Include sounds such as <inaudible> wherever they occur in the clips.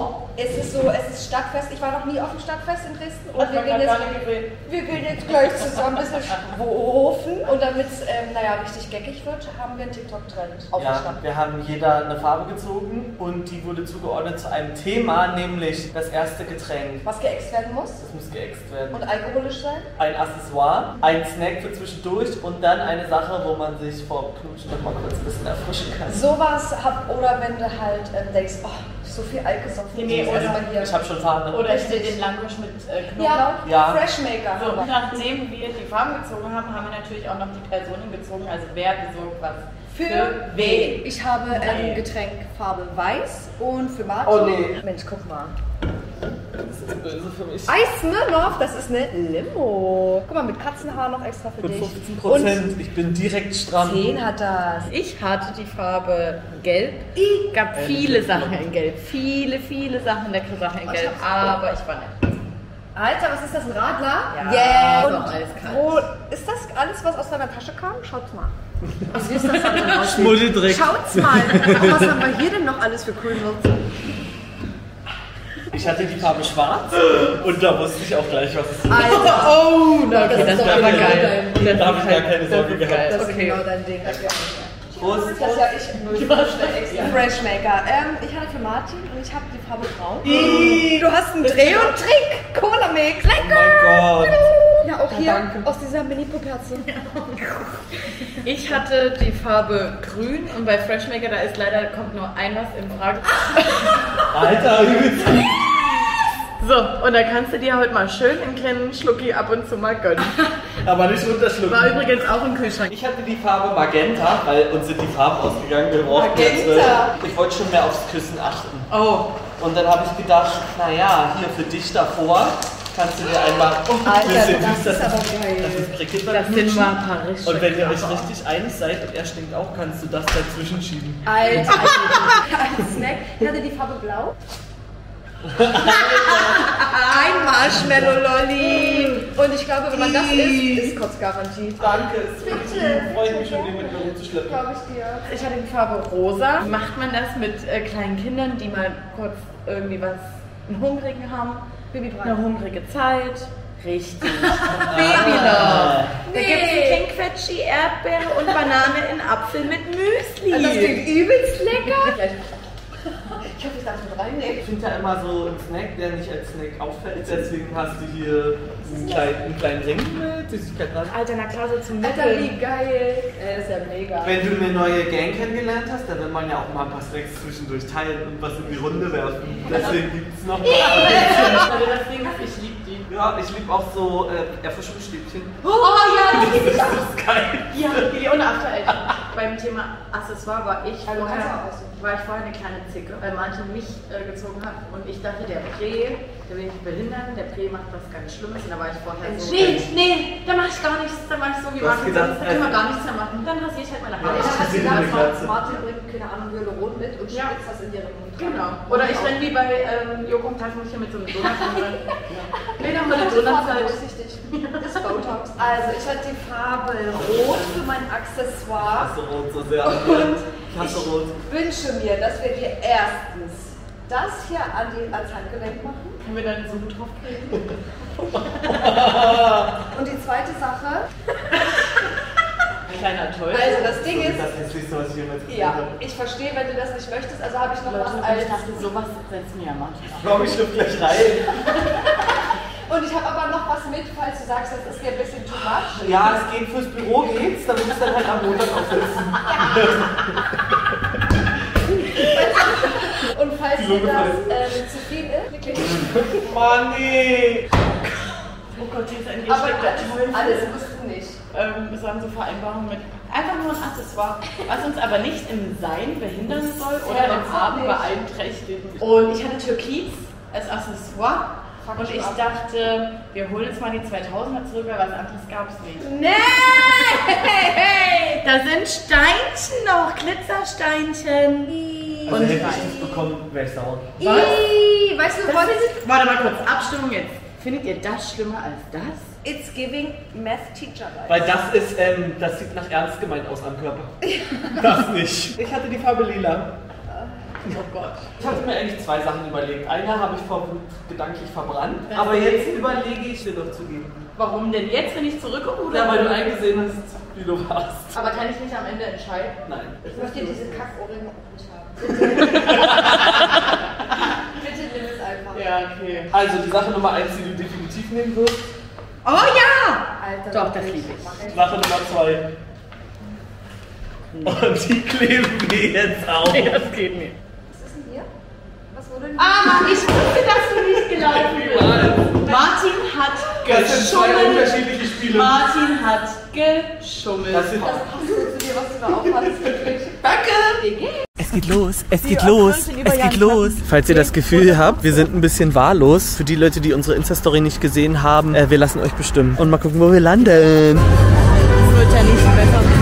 Noir. Es ist so, es ist Stadtfest. Ich war noch nie auf dem Stadtfest in Dresden. Und Hat wir gehen, jetzt, wir gehen jetzt gleich zusammen ein bisschen schwofen. Und damit es, ähm, naja, richtig geckig wird, haben wir einen TikTok-Trend Ja, aufgestanden. wir haben jeder eine Farbe gezogen und die wurde zugeordnet zu einem Thema, nämlich das erste Getränk. Was geäxt werden muss Das muss geäxt werden. und alkoholisch sein. Ein Accessoire, ein Snack für zwischendurch und dann eine Sache, wo man sich vor Knutschen noch mal kurz ein bisschen erfrischen kann. Sowas hab, oder wenn du halt ähm, denkst, oh, so viel Alk gesoffen. Nee, nee, oder- hier. Ich habe schon Fahne. Oder ich den Langosch mit äh, Knoblauch. ja, Ja. Freshmaker. So, nachdem wir die Farben gezogen haben, haben wir natürlich auch noch die Personen gezogen. Also wer besorgt was Für wen? Ich habe ähm, Getränk Farbe Weiß und für Martin. Oh, nee. Mensch, guck mal. Das ist böse für mich. Eis Smirnoff, das ist eine Limo. Guck mal, mit Katzenhaar noch extra für dich. 15 Prozent. Ich bin direkt stramm. 10 hat das. Ich hatte die Farbe Gelb. Es gab viele Sachen in Gelb. Viele, viele Sachen, leckere Sachen in Oh, ich Gelb. Aber ich war nicht. Alter, was ist das, ein Radler? Ja, Yeah. Und eiskalt. wo ist das alles, was aus deiner Tasche kam? Schaut's mal. <laughs> Wie ist das? Schmuddeldreck. Schaut's mal. Was haben wir hier denn noch alles für Grünwürze? Ich hatte die Farbe schwarz und da wusste ich auch gleich, was es ist. Alter, <laughs> Oh, na, das ist doch aber geil. dein Da habe ich gar keine Sorge geil. gehabt. das ist Okay. genau dein Ding. Prost. Das ist ja ich. Freshmaker. Ähm, ich hatte für Martin und ich habe die Farbe braun. Du hast einen Dreh und Trick. Cola Mix. Oh Lecker. mein Gott. Ja, auch hier aus dieser Mini-Puperze. Ich hatte die Farbe Grün und bei Freshmaker, da ist leider, kommt nur ein was in Frage. Alter, übelst. So, und da kannst du dir heute mal schön einen kleinen Schlucki ab und zu mal gönnen. Aber nicht runterschlucken. War übrigens auch im Kühlschrank. Ich hatte die Farbe Magenta, weil uns sind die Farben ausgegangen. Wir brauchten jetzt Magenta. Ich wollte schon mehr aufs Küssen achten. Oh, Und dann habe ich gedacht, naja, hier für dich davor kannst du dir einmal ein <laughs> bisschen Alter, das ist aber Das geil. ist Cricket das sind mal ein paar richtig Und wenn ihr euch richtig einig seid und er stinkt auch, kannst du das dazwischen schieben. Alter, als Snack. Ich hatte die Farbe blau. <laughs> Ein Marshmallow-Lolli. Und ich glaube, wenn man das isst, ist Kotzgarantie. Danke, es freue ich mich schon, den mit mir rumzuschleppen. Glaube ich dir. Ich hatte die Farbe rosa. Macht man das mit äh, kleinen Kindern, die mal kurz irgendwie was, einen Hungrigen haben? Babybrei. Eine hungrige Zeit. Richtig. <laughs> Babylove. Da Nee. gibt es King Erdbeere und Banane in Apfel mit Müsli. Das klingt übelst lecker. Darf mit reinnehmen. Ich finde ja immer so einen Snack, der nicht als Snack auffällt. Deswegen hast du hier einen kleinen, einen kleinen Ring mit Süßigkeit dran. Alter, na klar, so zum Alter, Nippeln. wie geil. Das ist ja mega. Wenn du eine neue Gang kennengelernt hast, dann will man ja auch mal ein paar Snacks zwischendurch teilen und was in die Runde werfen. Deswegen gibt es noch mal. <laughs> Also ist, ich liebe die. Ja, ich liebe auch so äh, Erfrischungsstäbchen. Oh ja, das <laughs> ist geil. Ja, die ohne Aftereltern. Beim Thema Accessoire war ich Also vorher, war ich vorher eine kleine Zicke, weil manche mich äh, gezogen hat und ich dachte, der Prä, der will mich behindern, der Prä macht was ganz Schlimmes und da war ich vorher so. Nee, nee, da mach ich gar nichts, da mach ich so wie Martin, gedacht, sonst, da kann man also- gar nichts mehr machen. Dann rasiere ich halt meine Ja, Haare. ich das hab ist gedacht. Martin bringt, keine Ahnung, Hyaluron mit und Ja. spritzt das in ihren Mund. Genau. Oder ich renn wie bei ähm, Joko und Taschenmücher mit so einem Donut. <laughs> nee, dann die Farbe Donutzeit. berücksichtigt. <laughs> Das ist Botox. Also, ich hatte die Farbe Rot für mein Ich Accessoire hasse Rot so sehr. und Ich hasse ich Rot. wünsche mir, dass wir dir erstens das hier an die, ans Handgelenk machen. Können wir da einen Zoom drauf kriegen? <laughs> Und die zweite Sache, Kleiner Toll. also das Ding ist, Das hässlichste, was ich jemals gesehen ja, habe. ich verstehe, wenn du das nicht möchtest, also habe ich noch was Leute, als. ich dachte, sowas setzt mir ja Martin auf. Komm, ich schlüpfe gleich rein. <laughs> Und ich habe aber noch was mit, falls du sagst, das ist dir ein bisschen too much. Ja, es geht fürs Büro geht's, damit ich dann halt am Montag aufsetzen. <laughs> Und falls so dir das ähm, zu <laughs> Mann, nee. Oh Gott, hier ist ein aber alles, alles musst du nicht. Ähm, es waren so Vereinbarungen mit einfach nur ein Accessoire, was uns aber nicht im Sein behindern soll oder Ja, im nicht. beeinträchtigen. Und ich hatte Türkis als Accessoire. Fuck Und you ich up. dachte, wir holen jetzt mal die 2000er zurück, weil was anderes gab es nicht. Nee! <laughs> Da sind Steinchen noch, Glitzersteinchen. Also Und hätte ich das bekommen, wäre ich sauer. Was? Weißt du, Das was? ist, warte mal kurz, Abstimmung jetzt. Findet ihr das schlimmer als das? It's giving Math Teacher vibes. Weil das ist, ähm, das sieht nach ernst gemeint aus am Körper. <laughs> Das nicht. Ich hatte die Farbe lila. Oh Gott. Ich hatte mir eigentlich zwei Sachen überlegt. Eine habe ich vor Wut gedanklich verbrannt, aber jetzt überlege ich dir doch zu geben. Warum denn jetzt, wenn ich zurückkomme? Oder? Ja, weil du eingesehen hast, wie du warst. Aber kann ich nicht am Ende entscheiden? Nein. Ich möchte diese Kackohrringe auch nicht haben. <laughs> Bitte nimm es einfach. Ja, okay. Also die Sache Nummer eins, die du definitiv nehmen wirst. Oh ja! Alter, Doch, das liebe ich. Sache Nummer zwei. Und die kleben wir jetzt auf. <laughs> Nee, das geht nicht. Was ist denn hier? Was wurde denn Ah, ich wusste, dass du nicht gelaufen <laughs> bist. Martin hat Das sind zwei geschummelt. unterschiedliche Spiele. Martin hat geschummelt. Das Das passt zu dir, was du da aufhast, wirklich. Es geht los, es geht los, es geht los. Falls ihr das Gefühl habt, wir sind ein bisschen wahllos, für die Leute, die unsere Insta-Story nicht gesehen haben, äh, wir lassen euch bestimmen. Und mal gucken, wo wir landen. Das wird ja nicht besser.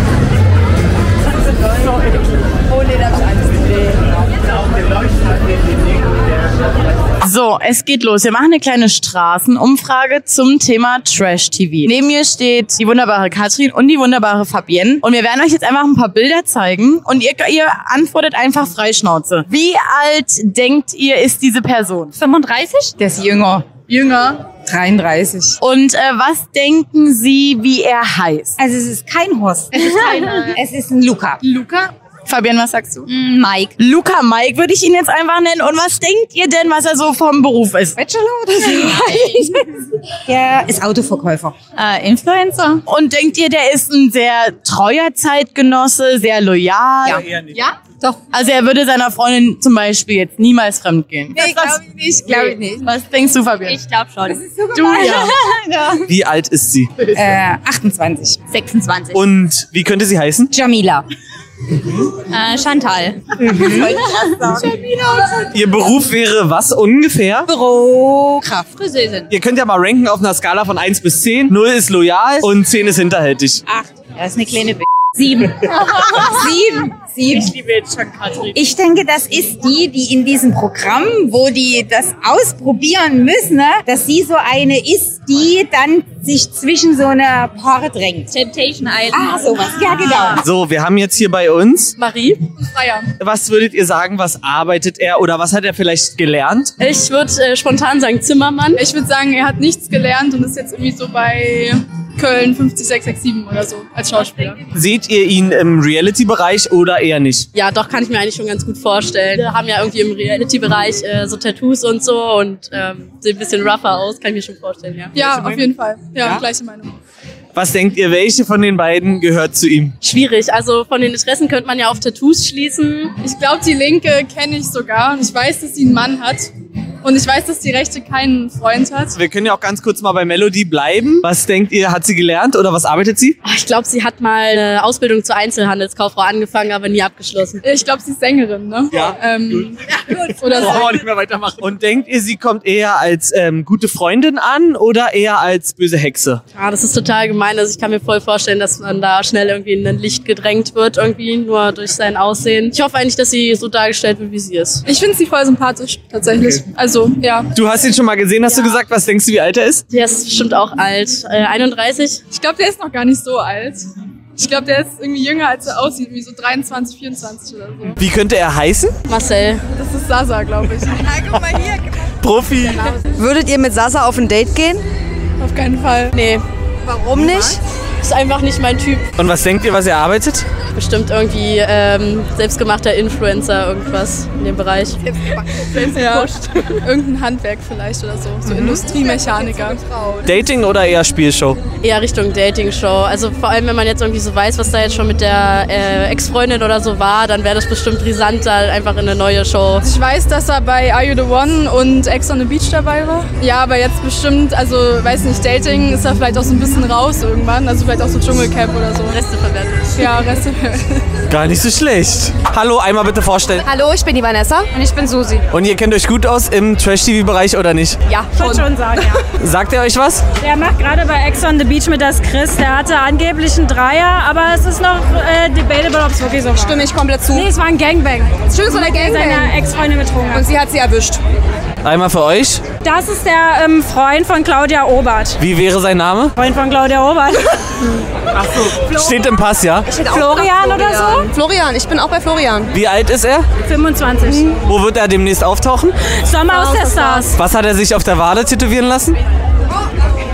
Es geht los. Wir machen eine kleine Straßenumfrage zum Thema Trash TV. Neben mir steht die wunderbare Katrin und die wunderbare Fabienne. Und wir werden euch jetzt einfach ein paar Bilder zeigen und ihr, ihr antwortet einfach Freischnauze. Wie alt denkt ihr ist diese Person? 35? Der ist jünger. Jünger. 33. Und äh, was denken Sie, wie er heißt? Also es ist kein Horst. Es ist, kein, <laughs> es ist ein Luca. Luca? Fabienne, was sagst du? Mm, Mike. Luca Mike würde ich ihn jetzt einfach nennen. Und was denkt ihr denn, was er so vom Beruf ist? Bachelor oder so? Der <laughs> ist Autoverkäufer. Äh, Influencer. Und denkt ihr, der ist ein sehr treuer Zeitgenosse, sehr loyal? Ja. Eher nicht. Ja? Doch. Also er würde seiner Freundin zum Beispiel jetzt niemals fremd gehen. Nee, glaube ich nicht. Glaube ich nicht. Was denkst du, Fabian? Ich glaube schon. du <laughs> ja. Wie alt ist sie? Äh, 28. 26. Und wie könnte sie heißen? Jamila. Äh, Chantal. Ihr Beruf wäre was ungefähr? Bürokraft. Friseurin. Ihr könnt ja mal ranken auf einer Skala von 1 bis 10. 0 ist loyal und 10 ist hinterhältig. Acht. Das ist eine kleine B. Sieben. <laughs> Sieben. Sieben. Ich liebe jetzt schon Katrin. Ich denke, das ist die, die in diesem Programm, wo die das ausprobieren müssen, ne, dass sie so eine ist, die dann sich zwischen so eine Paare drängt. Temptation Island. Ah, sowas. Ja, genau. So, wir haben jetzt hier bei uns. Marie? Freier. Was würdet ihr sagen, was arbeitet er oder was hat er vielleicht gelernt? Ich würde äh, spontan sagen Zimmermann. Ich würde sagen, er hat nichts gelernt und ist jetzt irgendwie so bei Köln 50667 oder so als Schauspieler. Seht ihr ihn im Reality-Bereich oder eher nicht? Ja, doch, kann ich mir eigentlich schon ganz gut vorstellen. Wir haben ja irgendwie im Reality-Bereich äh, so Tattoos und so und ähm, sehen ein bisschen rougher aus, kann ich mir schon vorstellen, ja. Ja, auf jeden Fall. Ja, gleiche Meinung. Was denkt ihr, welche von den beiden gehört zu ihm? Schwierig, also von den Interessen könnte man ja auf Tattoos schließen. Ich glaube, die Linke kenne ich sogar und ich weiß, dass sie einen Mann hat. Und ich weiß, dass die Rechte keinen Freund hat. Wir können ja auch ganz kurz mal bei Melody bleiben. Was denkt ihr, hat sie gelernt oder was arbeitet sie? Ah, Ich glaube, sie hat mal eine Ausbildung zur Einzelhandelskauffrau angefangen, aber nie abgeschlossen. Ich glaube, sie ist Sängerin, ne? Ja, Ähm, Oder Brauchen wir so. nicht mehr weitermachen. Und denkt ihr, sie kommt eher als ähm, gute Freundin an oder eher als böse Hexe? Ah, das ist total gemein. Also ich kann mir voll vorstellen, dass man da schnell irgendwie in ein Licht gedrängt wird, irgendwie nur durch sein Aussehen. Ich hoffe eigentlich, dass sie so dargestellt wird, wie sie ist. Ich finde sie voll sympathisch, tatsächlich. Also, ja. Du hast ihn schon mal gesehen, hast du gesagt. Was denkst du, wie alt er ist? Der ist bestimmt auch alt. Äh, 31? Ich glaube, der ist noch gar nicht so alt. Ich glaube, der ist irgendwie jünger, als er aussieht. Wie so 23, 24 oder so. Wie könnte er heißen? Marcel. Das ist Sasa, glaube ich. <laughs> guck mal hier. Profi. Würdet ihr mit Sasa auf ein Date gehen? Auf keinen Fall. Nee, Warum nicht? ist einfach nicht mein Typ. Und was denkt ihr, was er arbeitet? Bestimmt irgendwie ähm, selbstgemachter Influencer, irgendwas in dem Bereich. <laughs> Ja. Irgendein Handwerk vielleicht oder so. So Industriemechaniker. Dating oder eher Spielshow? Eher Richtung Dating-Show. Also vor allem, wenn man jetzt irgendwie so weiß, was da jetzt schon mit der äh, Ex-Freundin oder so war, dann wäre das bestimmt brisant, da einfach in eine neue Show. Ich weiß, dass er bei Are You The One und Ex on the Beach dabei war. Ja, aber jetzt bestimmt, also weiß nicht, Dating ist er vielleicht auch so ein bisschen raus irgendwann. Also vielleicht auch so Dschungelcamp oder so. Reste verwertet. Ja, Reste. Gar nicht so schlecht. Hallo, einmal bitte vorstellen. Hallo, ich bin die Vanessa. Und ich bin Susi. Und ihr kennt euch gut aus im Trash-TV-Bereich oder nicht? Ja, Würde schon sagen, ja. <laughs> Sagt er euch was? Der macht gerade bei Ex on the Beach mit das Chris. Der hatte angeblich einen Dreier, aber es ist noch äh, debatable, ob es wirklich so war. Stimme ich komplett zu. Nee, es war ein Gangbang. Schön so eine Seine Gangbang. Ex-Freundin betrogen Und hat. sie hat sie erwischt. Einmal für euch. Das ist der ähm, Freund von Claudia Obert. Wie wäre sein Name? Freund von Claudia Obert. Steht im Pass, ja? Florian oder so? Florian, ich bin auch bei Florian. Wie alt ist er? 25. Wo wird er demnächst auftauchen? Sommer aus der Stars. Was hat er sich auf der Wade tätowieren lassen?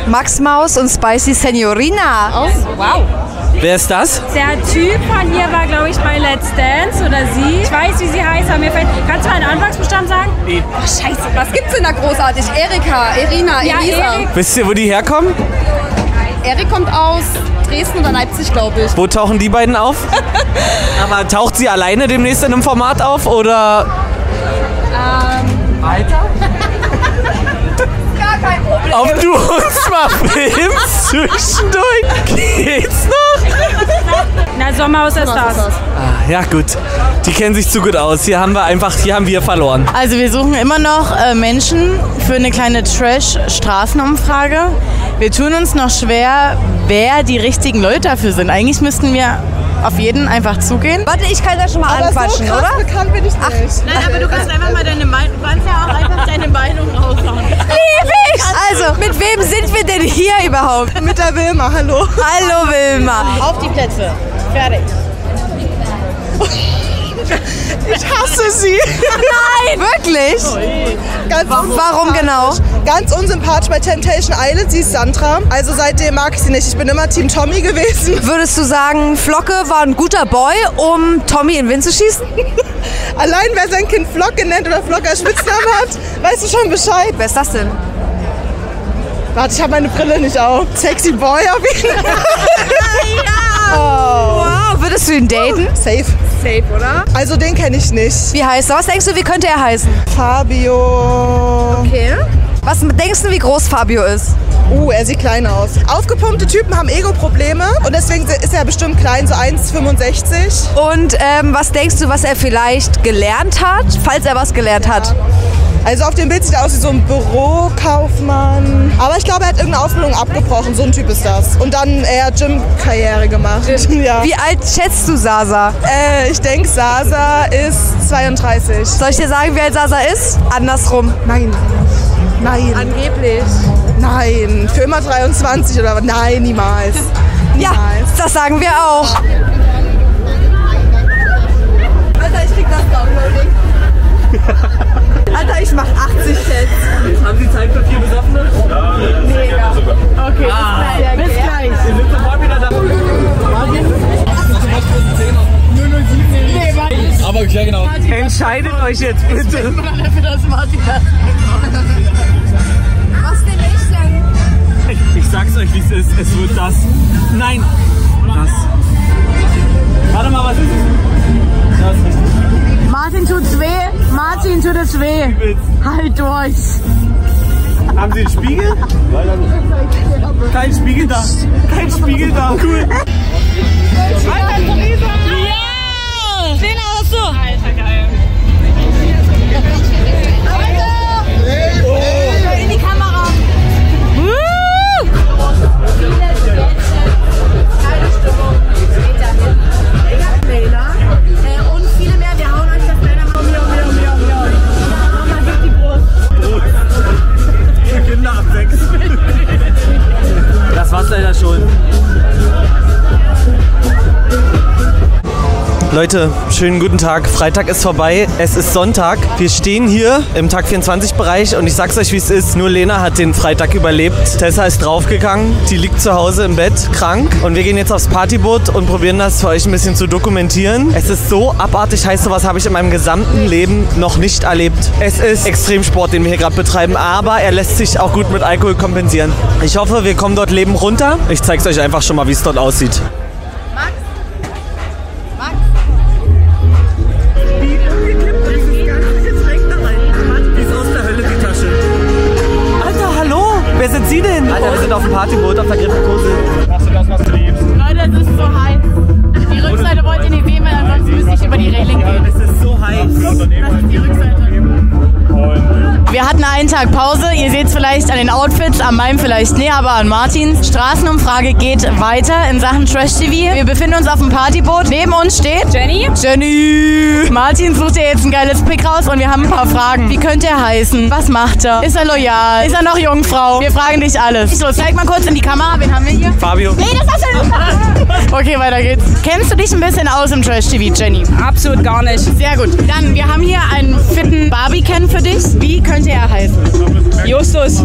Max Maus und Spicy Senorina. Wow. Wer ist das? Der Typ von hier war, glaube ich, bei Let's Dance oder sie. Ich weiß, wie sie heißt, aber mir fällt. Kannst du mal einen Anfangsbuchstaben sagen? Scheiße, was gibt's denn da großartig? Erika, Irina, Ja, Elisa. Erik. Wisst ihr, wo die herkommen? Erik kommt aus Dresden oder Leipzig, glaube ich. Wo tauchen die beiden auf? <laughs> Aber taucht sie alleine demnächst in einem Format auf oder? Alter? <laughs> Gar kein Problem. Ob du uns mal filmst zwischendurch? Geht's noch? Na, Sommer aus der Stars. Ah, ja, gut. Die kennen sich zu gut aus. Hier haben wir einfach, hier haben wir verloren. Also wir suchen immer noch äh, Menschen für eine kleine Trash-Straßenumfrage. Wir tun uns noch schwer, wer die richtigen Leute dafür sind. Eigentlich müssten wir auf jeden einfach zugehen. Warte, ich kann da schon mal anquatschen, oder? bekannt bin ich nicht. Nein, aber du kannst einfach mal deine Meinung, du kannst ja auch einfach deine Meinung raushauen. Lieb ich! Also, mit wem sind wir denn hier überhaupt? Mit der Wilma, hallo. Hallo Wilma. Auf die Plätze. Fertig. Ich hasse sie. Nein! Wirklich? Ganz Warum genau? Ganz unsympathisch bei Temptation Island. Sie ist Sandra. Also seitdem mag ich sie nicht. Ich bin immer Team Tommy gewesen. <laughs> Würdest du sagen, Flocke war ein guter Boy, um Tommy in den Wind zu schießen? <laughs> Allein wer sein Kind Flocke nennt oder Flocke als Spitznamen hat, weißt du schon Bescheid. Wer ist das denn? Warte, ich habe meine Brille nicht auf. Sexy Boy auf jeden Fall. <laughs> Wow, würdest du ihn daten? Safe. Safe, oder? Also den kenne ich nicht. Wie heißt er? Was denkst du, wie könnte er heißen? Fabio. Okay. Was denkst du, wie groß Fabio ist? Uh, er sieht klein aus. Aufgepumpte Typen haben Ego-Probleme und deswegen ist er bestimmt klein, so 1,65. Und ähm, was denkst du, was er vielleicht gelernt hat, falls er was gelernt hat? Also auf dem Bild sieht er aus wie so ein Bürokaufmann. Aber ich glaube, er hat irgendeine Ausbildung abgebrochen. So ein Typ ist das. Und dann eher Gym-Karriere gemacht. <laughs> Ja. Wie alt schätzt du Sasa? Äh, ich denke, Sasa ist 32. Soll ich dir sagen, wie alt Sasa ist? Andersrum. Nein. Nein. Angeblich. Nein. Für immer 23 oder was? Nein, niemals. Ja, das sagen wir auch. Alter, ich krieg das Downloading. <laughs> Alter, ich mach 80 Tests. Haben Sie Zeit für vier Besoffene? Mega. Okay, bis gleich. Wir sind sofort wieder da. Aber ja, genau. Entscheidet euch jetzt bitte. Was denn ich denn? Ich, ich sag's euch, wie es ist. Es wird das. Nein. Das. Warte mal, was ist es? Das ist richtig. Martin tut's weh. Martin tut es weh. Halt durch. Haben Sie einen Spiegel? Kein Spiegel da. Kein Spiegel da. Cool. <laughs> Ja! Den hast du! Alter, geil. Leute, schönen guten Tag. Freitag ist vorbei. Es ist Sonntag. Wir stehen hier im Tag 24 Bereich und ich sag's euch, wie es ist. Nur Lena hat den Freitag überlebt. Tessa ist draufgegangen. Die liegt zu Hause im Bett, krank. Und wir gehen jetzt aufs Partyboot und probieren das für euch ein bisschen zu dokumentieren. Es ist so abartig heiß, sowas habe ich in meinem gesamten Leben noch nicht erlebt. Es ist Extremsport, den wir hier gerade betreiben, aber er lässt sich auch gut mit Alkohol kompensieren. Ich hoffe, wir kommen dort leben runter. Ich zeig's euch einfach schon mal, wie es dort aussieht. Sie denn? Alter, wir sind auf dem Partyboot auf der Griffenkose. du das, was du liebst. Leute, es ist so heiß. Die Rückseite wollt ihr nicht sehen, weil ansonsten müsste ich über die Reling gehen. Es ist so heiß. Das ist die Rückseite. Wir hatten einen Tag Pause. Ihr seht es vielleicht an den Outfits, an meinem vielleicht näher, aber an Martins. Straßenumfrage geht weiter in Sachen Trash TV. Wir befinden uns auf dem Partyboot. Neben uns steht Jenny? Jenny. Martin sucht dir jetzt ein geiles Pick raus und wir haben ein paar Fragen. Wie könnte er heißen? Was macht er? Ist er loyal? Ist er noch Jungfrau? Wir fragen dich alles. So, zeig mal kurz in die Kamera. Wen haben wir hier? Fabio. Nee, das hast du nicht. <laughs> Okay, weiter geht's. Kennst du dich ein bisschen aus im Trash TV, Jenny? Absolut gar nicht. Sehr gut. Dann, wir haben hier einen fitten Barbie-Ken für dich. Wie könnte er heißen? Justus.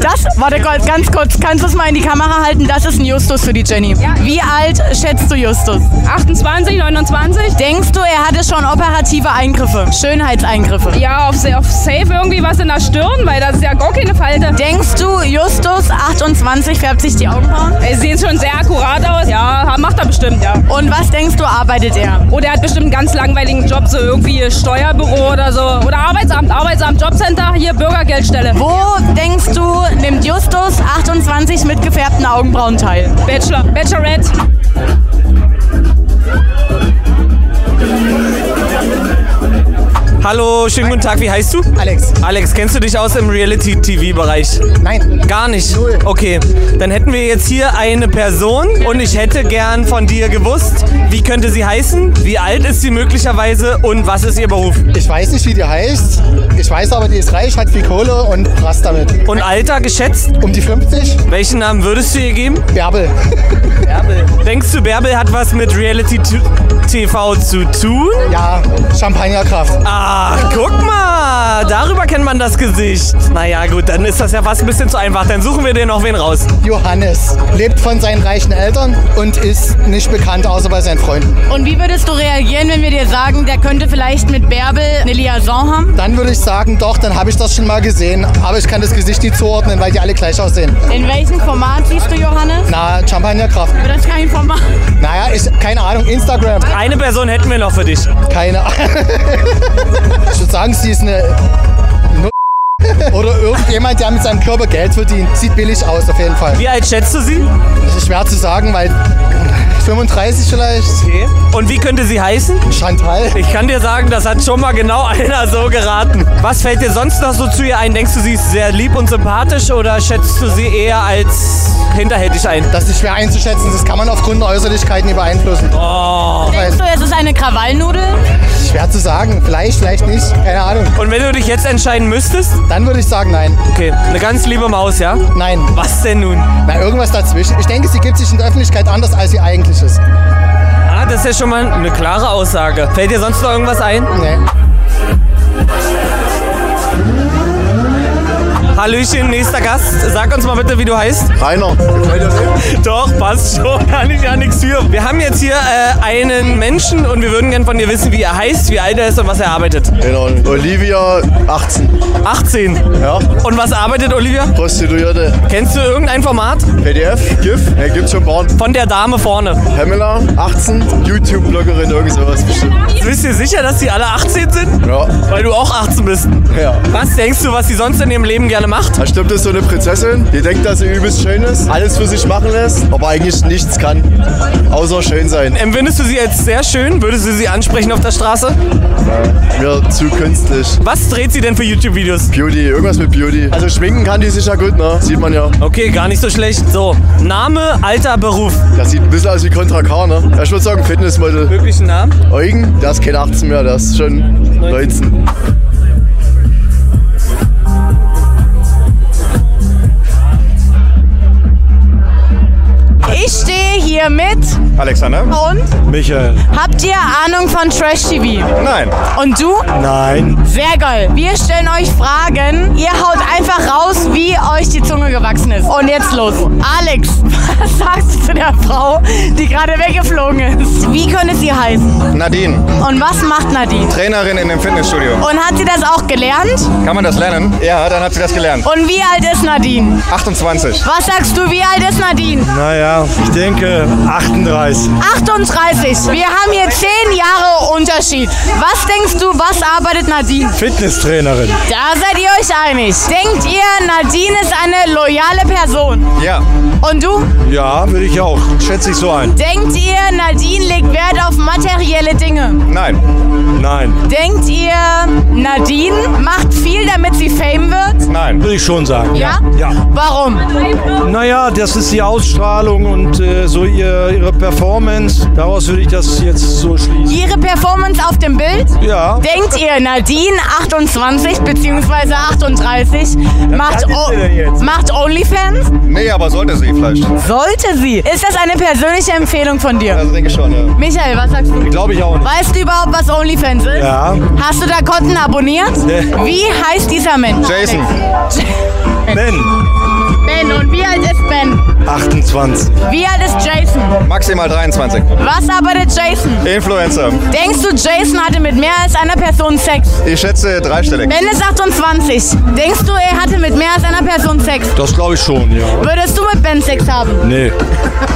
Das, warte Gott, ganz kurz, kannst du es mal in die Kamera halten? Das ist ein Justus für die Jenny. Wie alt schätzt du Justus? 28, 29? Denkst du, er hatte schon operative Eingriffe? Schönheitseingriffe? Ja, auf, auf Safe irgendwie was in der Stirn, weil das ist ja gar keine Falte. Denkst du, Justus, 28, färbt sich die Augenbrauen? Er sieht schon sehr akkurat aus. Ja, macht er bestimmt, ja. Und was denkst du, arbeitet er? Oder er hat bestimmt einen ganz langweiligen Job, so irgendwie Steuerbüro oder so. Oder Arbeitsamt, Arbeitsamt, Jobcenter, hier Bürgergeldstelle. Wo denkst du, nimmt Justus 28 mit gefärbten Augenbrauen teil? Bachelor, Bachelorette. Hallo, schönen guten Tag. Wie heißt du? Alex. Alex, kennst du dich aus im Reality-TV-Bereich? Nein. Gar nicht? Null. Okay, dann hätten wir jetzt hier eine Person und ich hätte gern von dir gewusst, wie könnte sie heißen, wie alt ist sie möglicherweise und was ist ihr Beruf? Ich weiß nicht, wie die heißt. Ich weiß aber, die ist reich, hat viel Kohle und rast damit. Und Alter geschätzt? Um die 50? Welchen Namen würdest du ihr geben? Bärbel. <laughs> Bärbel. Denkst du, Bärbel hat was mit Reality-TV zu tun? Ja, Champagnerkraft. Ach, guck mal, darüber kennt man das Gesicht. Naja, gut, dann ist das ja fast ein bisschen zu einfach. Dann suchen wir dir noch wen raus. Johannes lebt von seinen reichen Eltern und ist nicht bekannt, außer bei seinen Freunden. Und wie würdest du reagieren, wenn wir dir sagen, der könnte vielleicht mit Bärbel eine Liaison haben? Dann würde ich sagen, doch, dann habe ich das schon mal gesehen. Aber ich kann das Gesicht nicht zuordnen, weil die alle gleich aussehen. In welchem Format siehst du Johannes? Na, Champagnerkraft. Das ist kein Format. Naja, ich, keine Ahnung, Instagram. Eine Person hätten wir noch für dich. Keine Ahnung. <laughs> ich würde sagen, sie ist eine... Oder irgendjemand, der mit seinem Körper Geld verdient. Sieht billig aus, auf jeden Fall. Wie alt schätzt du sie? Das ist schwer zu sagen, weil 35 vielleicht. Okay. Und wie könnte sie heißen? Chantal. Ich kann dir sagen, das hat schon mal genau <laughs> einer so geraten. Was fällt dir sonst noch so zu ihr ein? Denkst du, sie ist sehr lieb und sympathisch oder schätzt du sie eher als hinterhältig ein? Das ist schwer einzuschätzen. Das kann man aufgrund der Äußerlichkeiten nicht beeinflussen. Oh. Denkst du, es ist eine Krawallnudel? Schwer zu sagen. Vielleicht, vielleicht nicht. Keine Ahnung. Und wenn du dich jetzt entscheiden müsstest? Dann würde ich sagen, nein. Okay, eine ganz liebe Maus, ja? Nein. Was denn nun? Na, irgendwas dazwischen. Ich denke, sie gibt sich in der Öffentlichkeit anders, als sie eigentlich ist. Ah, das ist ja schon mal eine klare Aussage. Fällt dir sonst noch irgendwas ein? Nee. Hallöchen, nächster Gast. Sag uns mal bitte, wie du heißt. Rainer. Doch, passt schon. <laughs> Kann ich ja nichts für. Wir haben jetzt hier äh, einen Menschen und wir würden gerne von dir wissen, wie er heißt, wie alt er ist und was er arbeitet. Genau. Olivia, 18. 18? Ja. Und was arbeitet Olivia? Prostituierte. Kennst du irgendein Format? PDF, GIF, ja, gibt's schon paar. Von der Dame vorne. Pamela, 18, YouTube-Bloggerin, irgend sowas bestimmt. Bist du dir sicher, dass die alle 18 sind? Ja. Weil du auch 18 bist. Ja. Was denkst du, was sie sonst in ihrem Leben gerne macht? Ich glaube, das ist so eine Prinzessin, die denkt, dass sie übelst schön ist, alles für sich machen lässt, aber eigentlich nichts kann, außer schön sein. Empfindest du sie als sehr schön? Würdest du sie ansprechen auf der Straße? Mir zu künstlich. Was dreht sie denn für YouTube-Videos? Beauty, irgendwas mit Beauty. Also schminken kann die sicher gut, ne? Sieht man ja. Okay, gar nicht so schlecht. So, Name, Alter, Beruf. Das sieht ein bisschen aus wie Contra K, ne? Ich würde sagen Fitnessmodel. Wirklich ein Namen? Eugen, der ist kein 18 mehr, der ist schon 19. Ich stehe hier mit Alexander. und Michael. habt ihr Ahnung von Trash TV? Nein. Und du? Nein. Sehr geil. Wir stellen euch Fragen. Ihr haut einfach raus, wie euch die Zunge gewachsen ist. Und jetzt los. Alex, <laughs> was sagst du zu der Frau, die gerade weggeflogen ist? Wie könnte sie heißen? Nadine. Und was macht Nadine? Trainerin in dem Fitnessstudio. Und hat sie das auch gelernt? Kann man das lernen? Ja, dann hat sie das gelernt. Und wie alt ist Nadine? 28. Was sagst du, wie alt ist Nadine? Naja, ich denke 38. 38. Wir haben hier 10 Jahre Unterschied. Was denkst du, was arbeitet Nadine? Fitnesstrainerin. Da seid ihr euch einig. Denkt ihr, Nadine ist eine loyale Person? Ja. Und du? Ja, würde ich auch. Schätze ich so ein. Denkt ihr, Nadine legt Wert auf materielle Dinge? Nein. Nein. Denkt ihr, Nadine macht viel, damit sie Fame wird? Nein. Würde ich schon sagen. Ja? Ja. Warum? Naja, das ist die Ausstrahlung und äh, so ihr, ihre Performance. Daraus würde ich das jetzt so schließen. Ihre Performance auf dem Bild? Ja. Denkt ihr, Nadine 28 bzw. 38 macht, macht OnlyFans? Nee, aber sollte sie vielleicht. Sollte sie? Ist das eine persönliche Empfehlung von dir? Also denke ich schon, ja. Michael, was sagst du? Glaube ich auch nicht. Weißt du überhaupt, was OnlyFans ist? Ja. Hast du da Konten abonniert? Nee. Wie heißt dieser Mensch? Jason. <laughs> Ben. Ben, und wie alt ist Ben? 28. Wie alt ist Jason? Maximal 23. Was arbeitet Jason? Influencer. Denkst du, Jason hatte mit mehr als einer Person Sex? Ich schätze dreistellig. Ben ist 28. Denkst du, er hatte mit mehr als einer Person Sex? Das glaube ich schon, ja. Würdest du mit Ben Sex haben? Nee.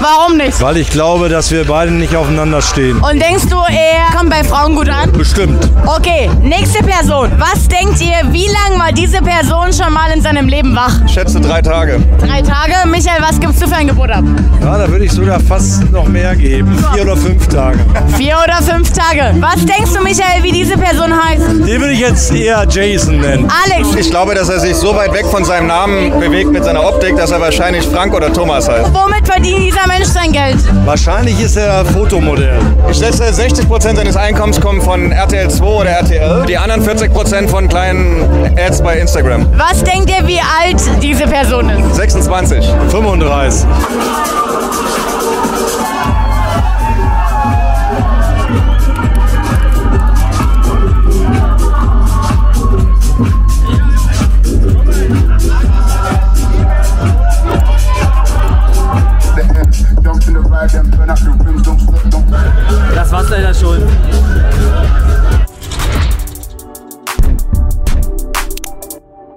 Warum nicht? Weil ich glaube, dass wir beide nicht aufeinander stehen. Und denkst du, er kommt bei Frauen gut an? Bestimmt. Okay, nächste Person. Was denkt ihr, wie lange war diese Person schon mal in seinem Leben wach? Ich schätze drei Tage. Drei Tage? Michael, was gibst du für ein Geburt ab? Ja, da würde ich sogar fast noch mehr geben. Vier oder fünf Tage. Vier oder fünf Tage. Was denkst du, Michael, wie diese Person heißt? Den würde ich jetzt eher Jason nennen. Alex. Ich glaube, dass er sich so weit weg von seinem Namen bewegt mit seiner Optik, dass er wahrscheinlich Frank oder Thomas heißt. Womit verdient dieser Mensch sein Geld? Wahrscheinlich ist er Fotomodell. Ich schätze, 60% seines Einkommens kommen von RTL 2 oder RTL. Die anderen 40% von kleinen Ads bei Instagram. Was denkt ihr, wie alt diese Person ist? 26. 35. das war's leider schon.